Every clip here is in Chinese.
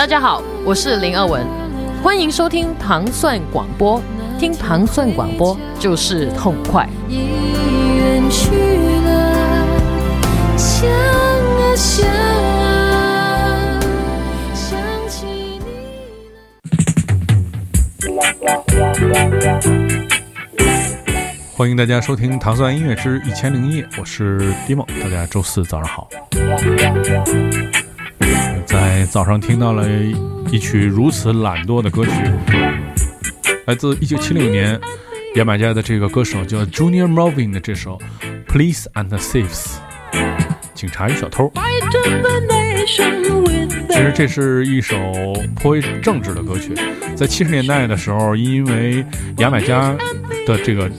大家好，我是林二文，欢迎收听糖蒜广播。听糖蒜广播就是痛快。远去了，想啊想啊，想起你。欢迎大家收听《糖蒜音乐之一千零一夜》，我是 Dimo，大家周四早上好。在早上听到了一曲如此懒惰的歌曲，来自一九七六年牙买加的这个歌手叫 Junior Marvin 的这首《Police and Thieves》，警察与小偷。其实这是一首颇为政治的歌曲，在七十年代的时候，因为牙买加的这个。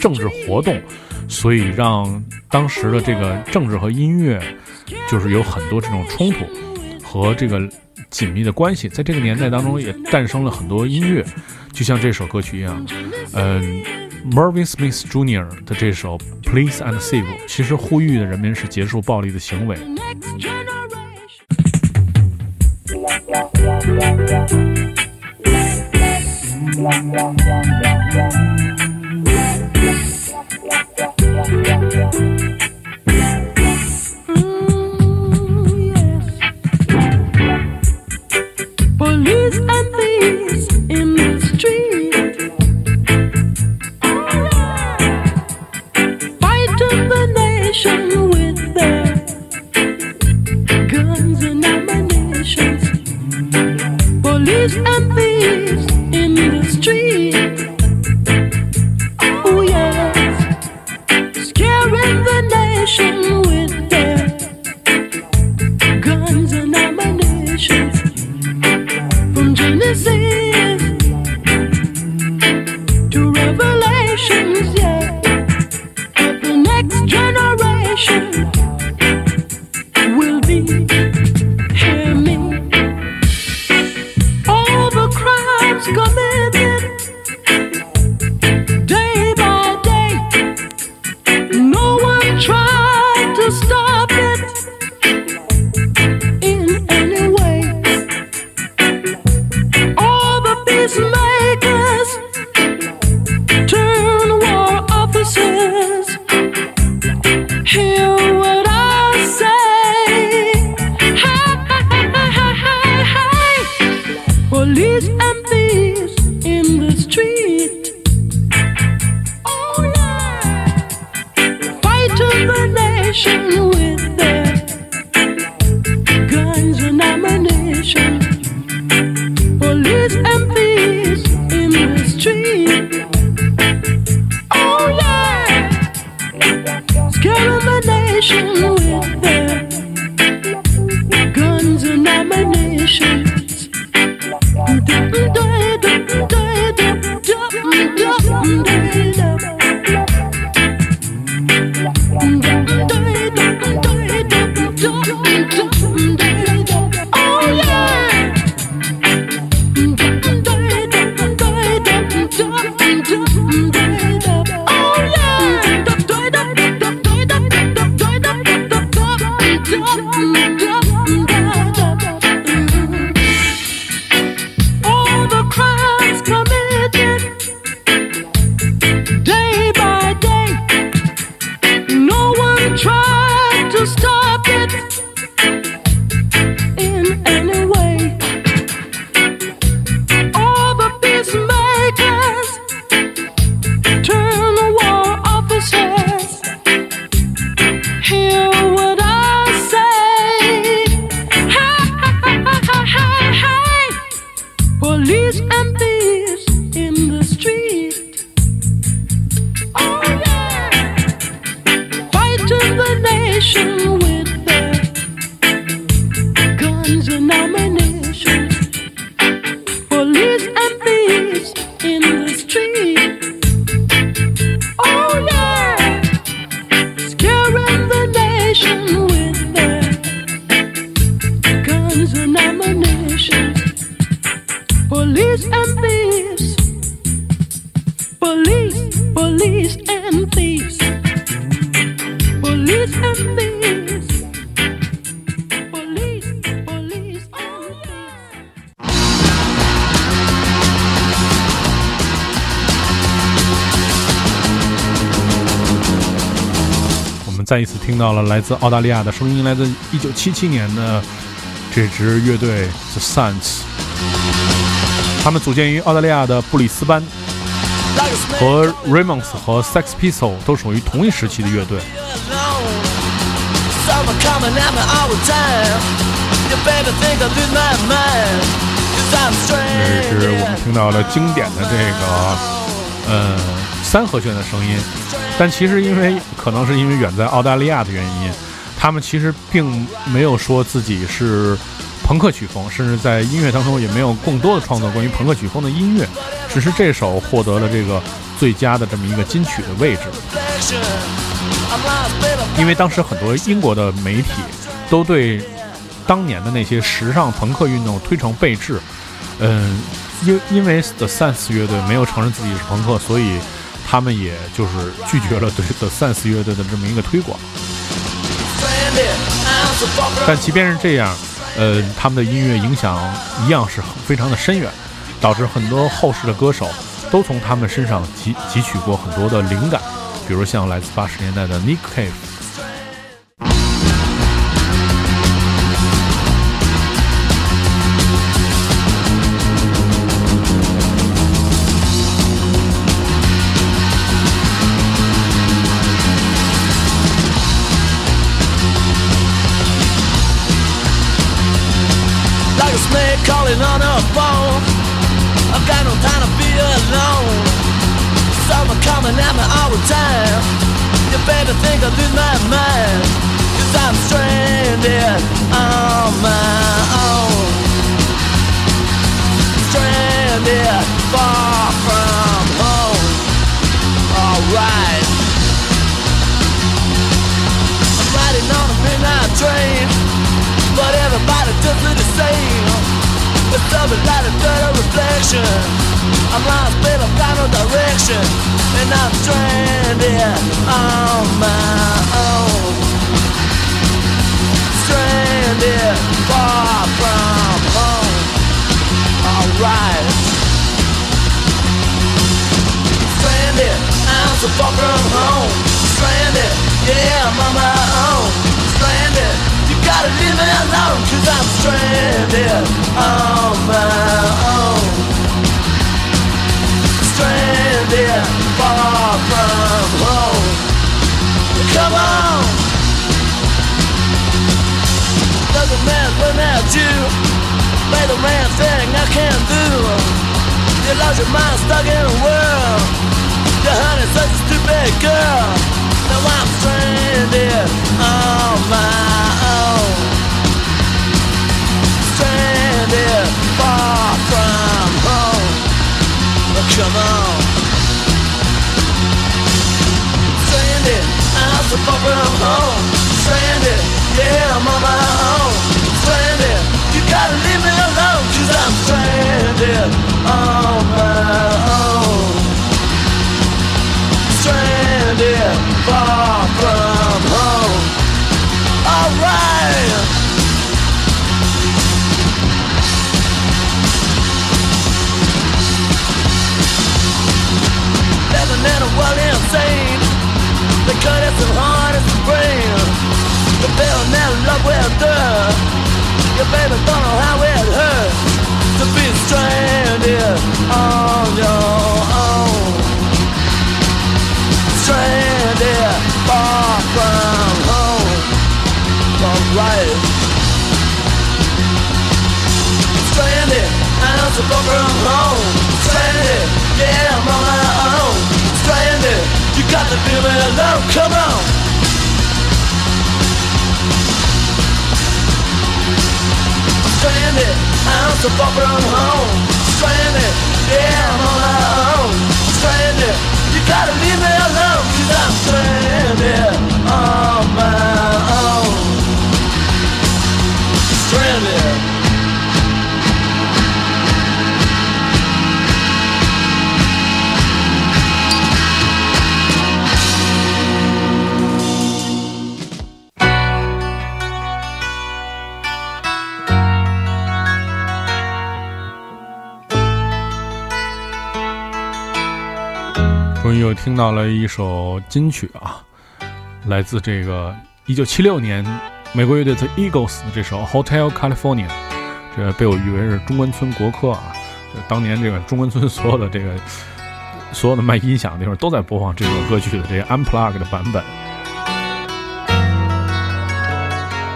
政治活动，所以让当时的这个政治和音乐，就是有很多这种冲突和这个紧密的关系。在这个年代当中，也诞生了很多音乐，就像这首歌曲一样。嗯，Marvin Smith Jr. 的这首《Please and Save》，其实呼吁的人们是结束暴力的行为。听到了来自澳大利亚的声音，来自1977年的这支乐队 The Saints。他们组建于澳大利亚的布里斯班，和 Ramos 和 Sex p i s t o l 都属于同一时期的乐队。这是我们听到了经典的这个呃三和弦的声音。但其实因为可能是因为远在澳大利亚的原因，他们其实并没有说自己是朋克曲风，甚至在音乐当中也没有更多的创作关于朋克曲风的音乐，只是这首获得了这个最佳的这么一个金曲的位置。因为当时很多英国的媒体都对当年的那些时尚朋克运动推崇备至，嗯，因因为 The Sense 乐队没有承认自己是朋克，所以他们也就是拒绝了对 The Sense 乐队的这么一个推广。但即便是这样，呃，他们的音乐影响一样是非常的深远，导致很多后世的歌手都从他们身上汲汲取过很多的灵感，比如像来自八十年代的 Nick Cave。Coming at me all the time. You better think I lose my mind. Cause I'm stranded on my own. Stranded far from home. Alright. I'm riding on a midnight train. But everybody does it the same With something like a dirty reflection I'm lost, babe, I've got no direction. And I'm stranded on my own. Stranded far from home. Alright. Stranded, I'm so far from home. Stranded, yeah, I'm on my own. Stranded, you gotta leave me alone Cause I'm stranded on my own Stranded, far from home. Come on. Doesn't matter when at you Play the man thing I can't do You lost your mind stuck in a world. Your honey's such a stupid girl. Now I'm stranded on my own. Stranded far from home. Come on so far from home. Stranded, yeah, I'm on my own. Stranded, you gotta leave me alone Cause I'm stranded. On with Your baby don't know how it hurts To be stranded on your own. Stranded far from home. Alright Stranded, I'm so far from home. Stranded, yeah, I'm on my own. Stranded, you got to leave me alone, come on Stranded, I'm so far from home. Stranded, yeah, I'm on my own. Stranded, you gotta leave me alone Cause I'm stranded 听到了一首金曲啊，来自这个一九七六年美国乐队 The Eagles 的这首《Hotel California》，这被我誉为是中关村国歌啊！就当年这个中关村所有的这个所有的卖音响的地方都在播放这首歌曲的这个 Unplugged 的版本。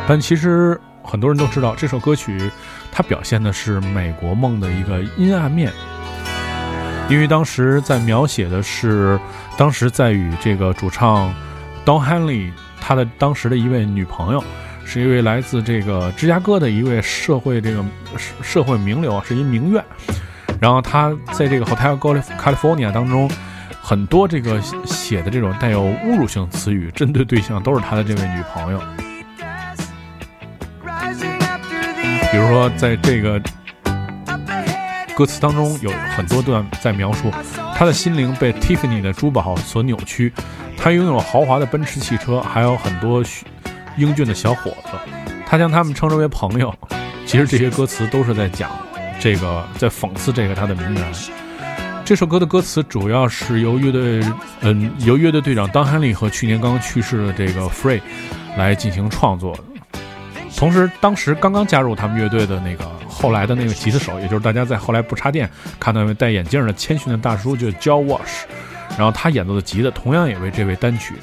但其实很多人都知道，这首歌曲它表现的是美国梦的一个阴暗面，因为当时在描写的是当时在与这个主唱 Don Henley 他的当时的一位女朋友，是一位来自这个芝加哥的一位社会这个社社会名流，是一名媛。然后他在这个 Hotel California 当中，很多这个写的这种带有侮辱性词语，针对对象都是他的这位女朋友。比如说，在这个歌词当中有很多段在描述他的心灵被 Tiffany 的珠宝所扭曲，他拥有豪华的奔驰汽车，还有很多英俊的小伙子，他将他们称之为朋友。其实这些歌词都是在讲这个，在讽刺这个他的名媛。这首歌的歌词主要是由乐队，嗯，由乐队队长当汉利和去年刚刚去世的这个 Free 来进行创作的。同时，当时刚刚加入他们乐队的那个后来的那个吉他手，也就是大家在后来不插电看到那位戴眼镜的谦逊的大叔，就是 Joe Walsh。然后他演奏的吉他同样也为这位单曲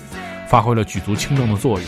发挥了举足轻重的作用。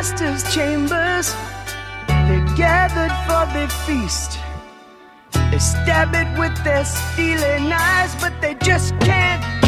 Master's chambers, they're gathered for the feast. They stab it with their steely knives, but they just can't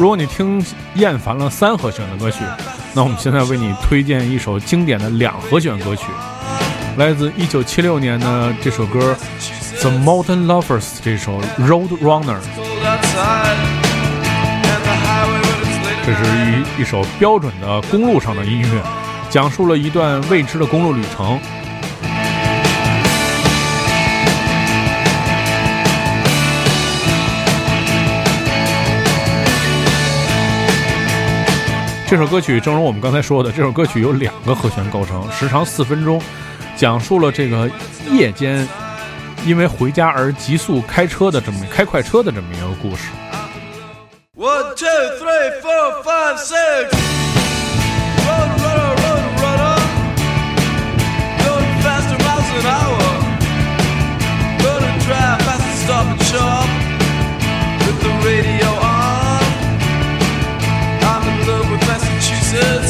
如果你听厌烦了三和弦的歌曲那我们现在为你推荐一首经典的两和弦歌曲来自一九七六年的这首歌 the mountain lovers 这首 road runner 这是一一首标准的公路上的音乐讲述了一段未知的公路旅程这首歌曲正如我们刚才说的，这首歌曲由两个和弦构成，时长四分钟，讲述了这个夜间因为回家而急速开车的这么开快车的这么一个故事。One, two, three, four, five, six. Run, run, run, kisses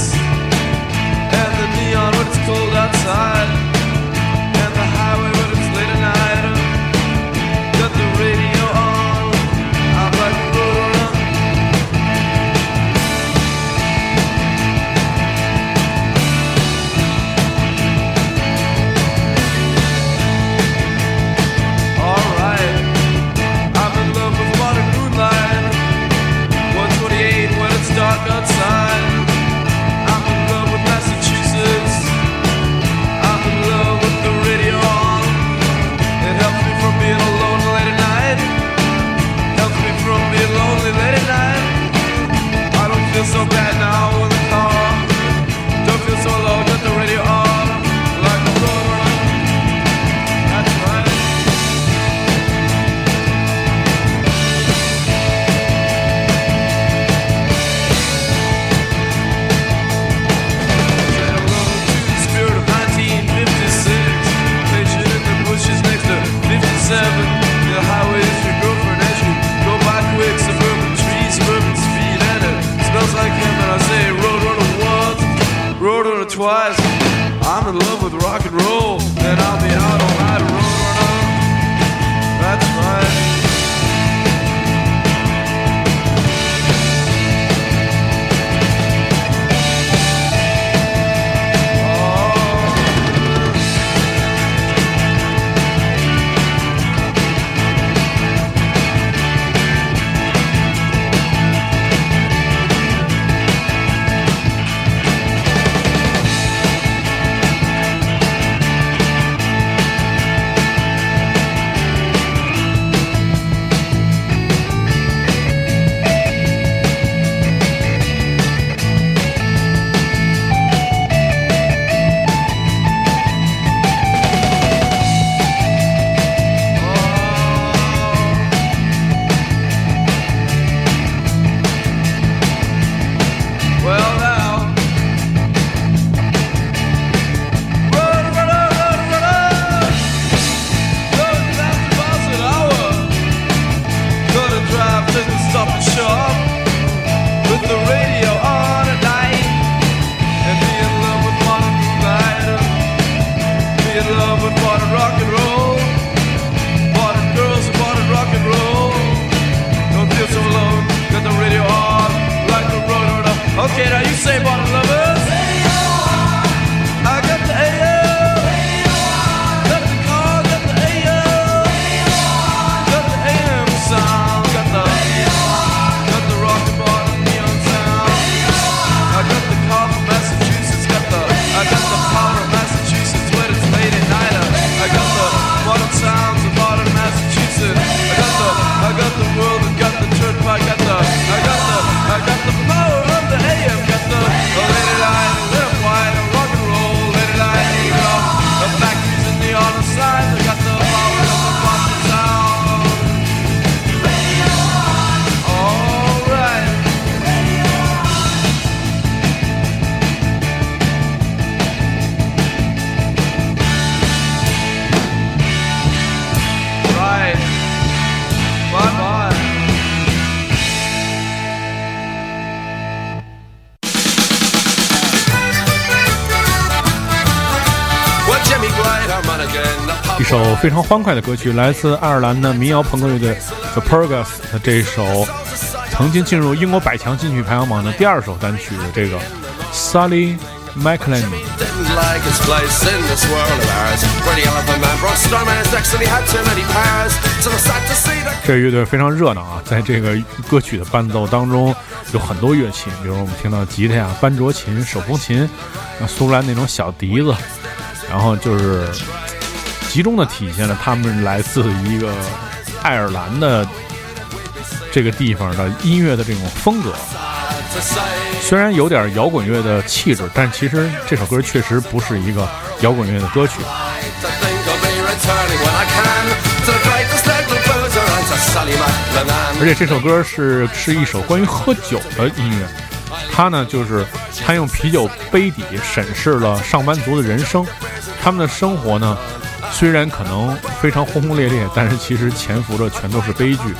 非常欢快的歌曲，来自爱尔兰的民谣朋克乐队 The Purgas 的这首曾经进入英国百强金曲排行榜的第二首单曲，这个 Sally MacLean 这乐队非常热闹啊，在这个歌曲的伴奏当中有很多乐器，比如我们听到吉他呀、班卓琴、手风琴，苏格兰那种小笛子，然后就是。集中的体现了他们来自一个爱尔兰的这个地方的音乐的这种风格。虽然有点摇滚乐的气质，但其实这首歌确实不是一个摇滚乐的歌曲。而且这首歌是是一首关于喝酒的音乐，它呢就是他用啤酒杯底审视了上班族的人生，他们的生活呢虽然可能非常轰轰烈烈，但是其实潜伏着全都是悲剧。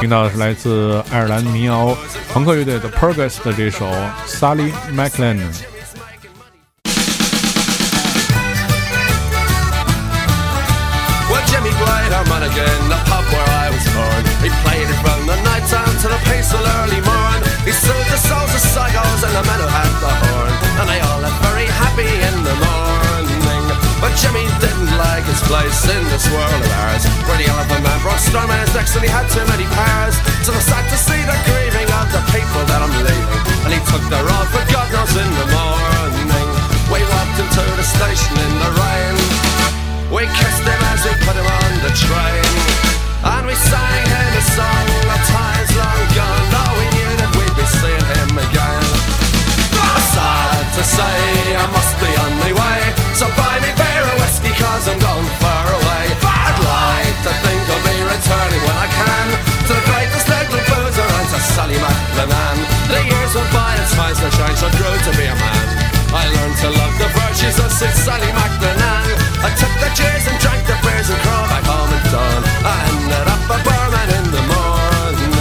听到的是来自爱尔兰民谣朋克乐队的 Purgas 的这首 Sally McLean。Till the pace of early morn, He sold the souls of psychos and the men who had the horn. And they Jimmy didn't like his place in this world of ours. Where the elephant man brought his decks and he had too many powers. So I sad to see the grieving of the people that I'm leaving. And he took the road for God knows in the morning. We walked into the station in the rain. We kissed him as we put him on the train. And I grew to be a man. I learned to love the virtues of Sid Sally McLennan. I took the cheers and drank the beers and crawled back home at dawn. I ended up a barman in the morning.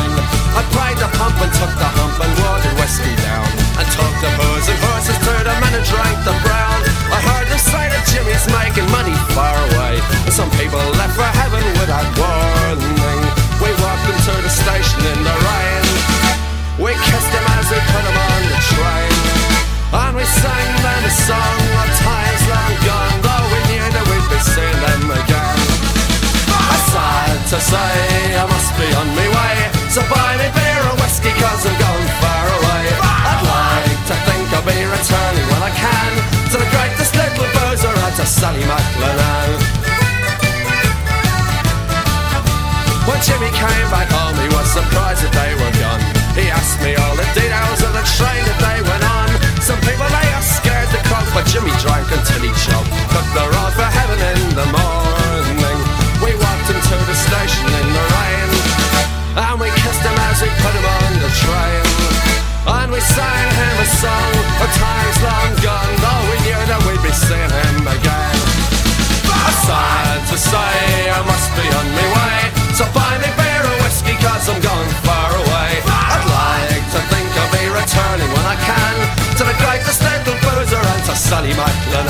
I pried the pump and took the hump and watered whiskey down. And took the booze and horses to the men and drank the brown. I heard the sight of Jimmy's making money far away. And some people left for heaven without warning. We walked into the station in the rain. We kissed him as we put him on sang them a song times long gone. Though we knew that we'd be seeing them again. Sad to say, I must be on my way. So buy me beer cause I'm far away. I'd like to think I'll be returning when I can him a times long gone, though we knew that we'd be seeing him again. Sad to say, I must be on my way. So buy me beer or whiskey, cause I'm going far away. I'd like to think I'll be returning when I can to the greatest little boozer and to Sally McLennan.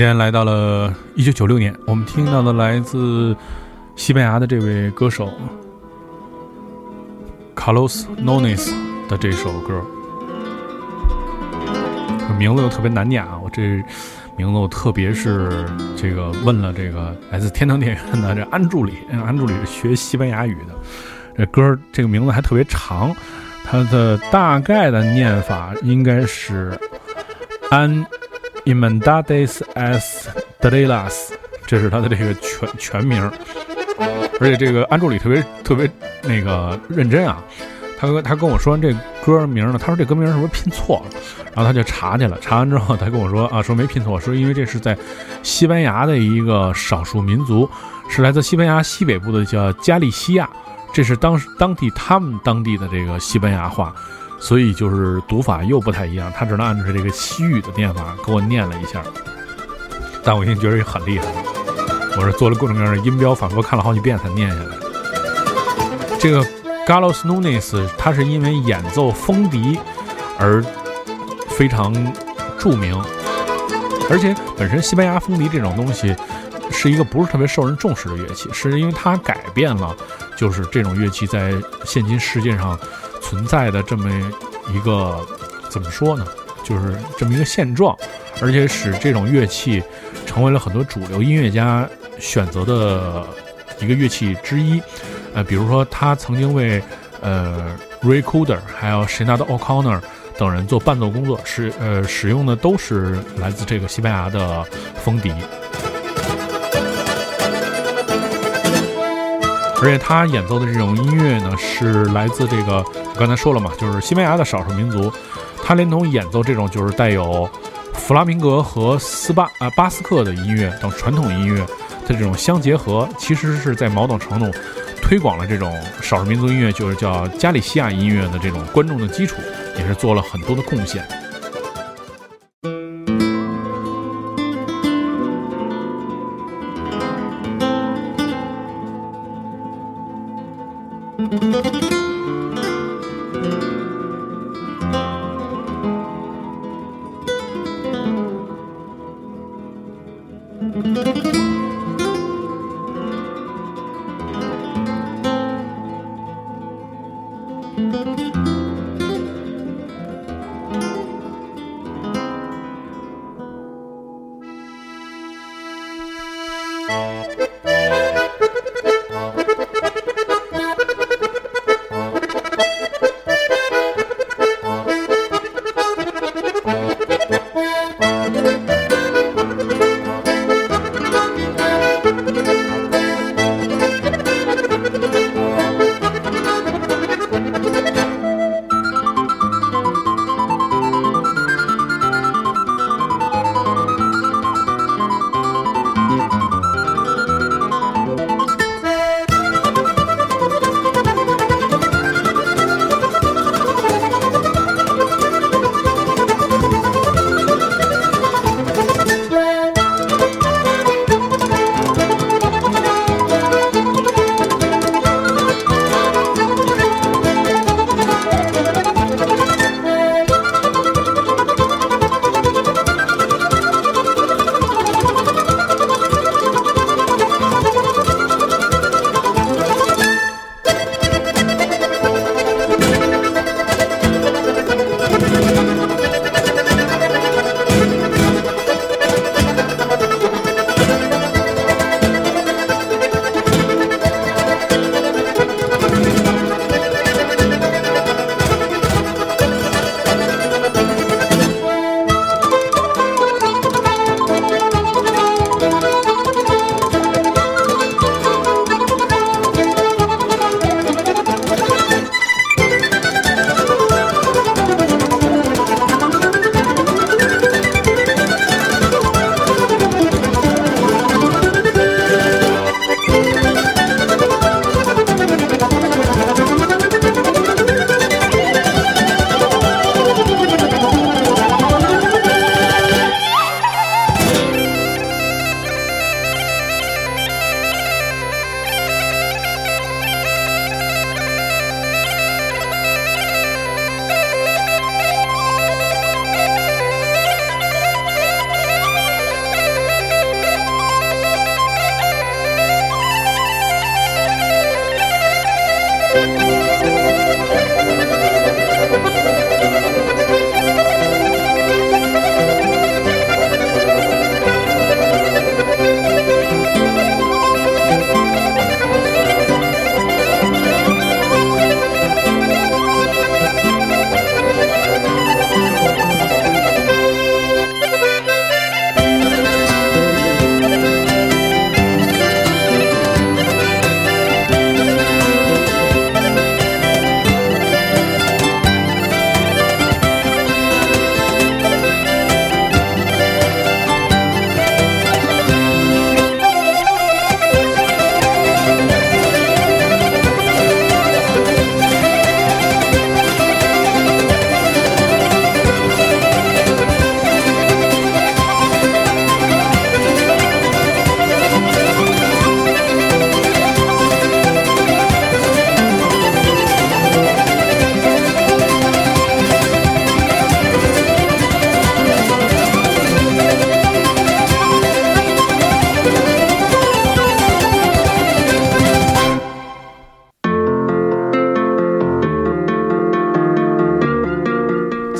间来到了一九九六年，我们听到的来自西班牙的这位歌手 Carlos Nones 的这首歌，名字又特别难念啊！我这名字我特别是这个问了这个来自天堂电影院的这安助理，安助理是学西班牙语的，这歌这个名字还特别长，它的大概的念法应该是安。Imandades as Delas，这是他的这个全全名，而且这个安助理特别特别那个认真啊，他跟他跟我说完这歌名呢，他说这歌名是不是拼错了？然后他就查去了，查完之后他跟我说啊，说没拼错，说因为这是在西班牙的一个少数民族，是来自西班牙西北部的叫加利西亚，这是当当地他们当地的这个西班牙话。所以就是读法又不太一样，他只能按照这个西语的念法给我念了一下，但我已经觉得也很厉害了。我是做了各种各样的音标，反复看了好几遍才念下来。这个 Galos Nunes 他是因为演奏风笛而非常著名，而且本身西班牙风笛这种东西是一个不是特别受人重视的乐器，是因为它改变了就是这种乐器在现今世界上。存在的这么一个怎么说呢？就是这么一个现状，而且使这种乐器成为了很多主流音乐家选择的一个乐器之一。呃，比如说他曾经为呃 Ray Cooder 还有 Shinada O'Connor 等人做伴奏工作，使呃使用的都是来自这个西班牙的风笛。而且他演奏的这种音乐呢，是来自这个刚才说了嘛，就是西班牙的少数民族。他连同演奏这种就是带有弗拉明戈和斯巴啊巴斯克的音乐等传统音乐的这种相结合，其实是在某种程度推广了这种少数民族音乐，就是叫加利西亚音乐的这种观众的基础，也是做了很多的贡献。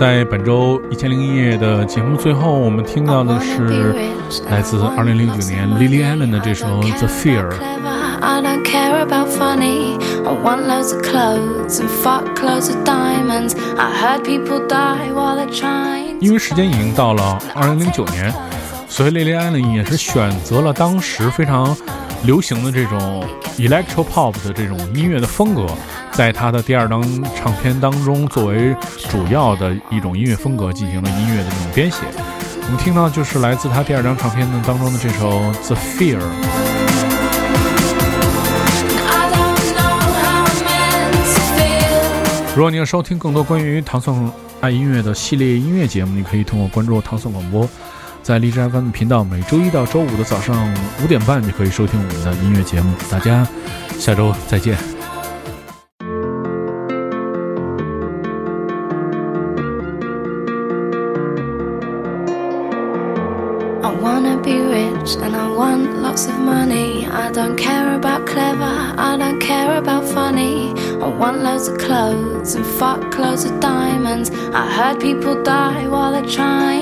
在本周一千零一夜的节目最后，我们听到的是来自二零零九年 Lily Allen 的这首《The Fear》。I don't care about funny. I want loads of clothes and fuck loads of diamonds. I heard people die while they're trying. 因为时间已经到了二零零九年，所以 Lily Allen 也是选择了当时非常流行的这种 electro pop 的这种音乐的风格，在他的第二张唱片当中作为主要的一种音乐风格进行了音乐的这种编写。我们听到就是来自他第二张唱片的当中的这首《The Fear》。如果你要收听更多关于唐宋爱音乐的系列音乐节目，你可以通过关注唐宋广播，在荔枝 FM 频道，每周一到周五的早上五点半，你可以收听我们的音乐节目。大家下周再见。People die while they're trying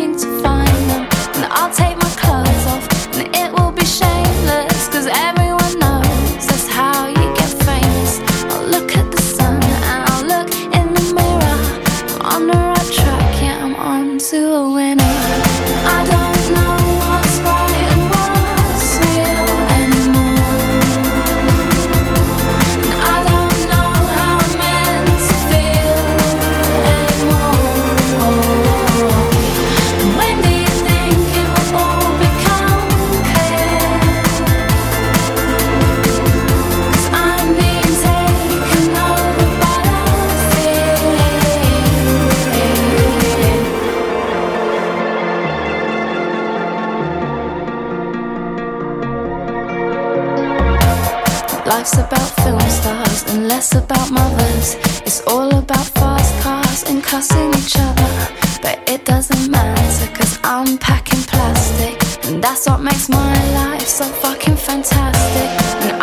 Life's about film stars and less about mothers. It's all about fast cars and cussing each other. But it doesn't matter cause I'm packing plastic. And that's what makes my life so fucking fantastic. And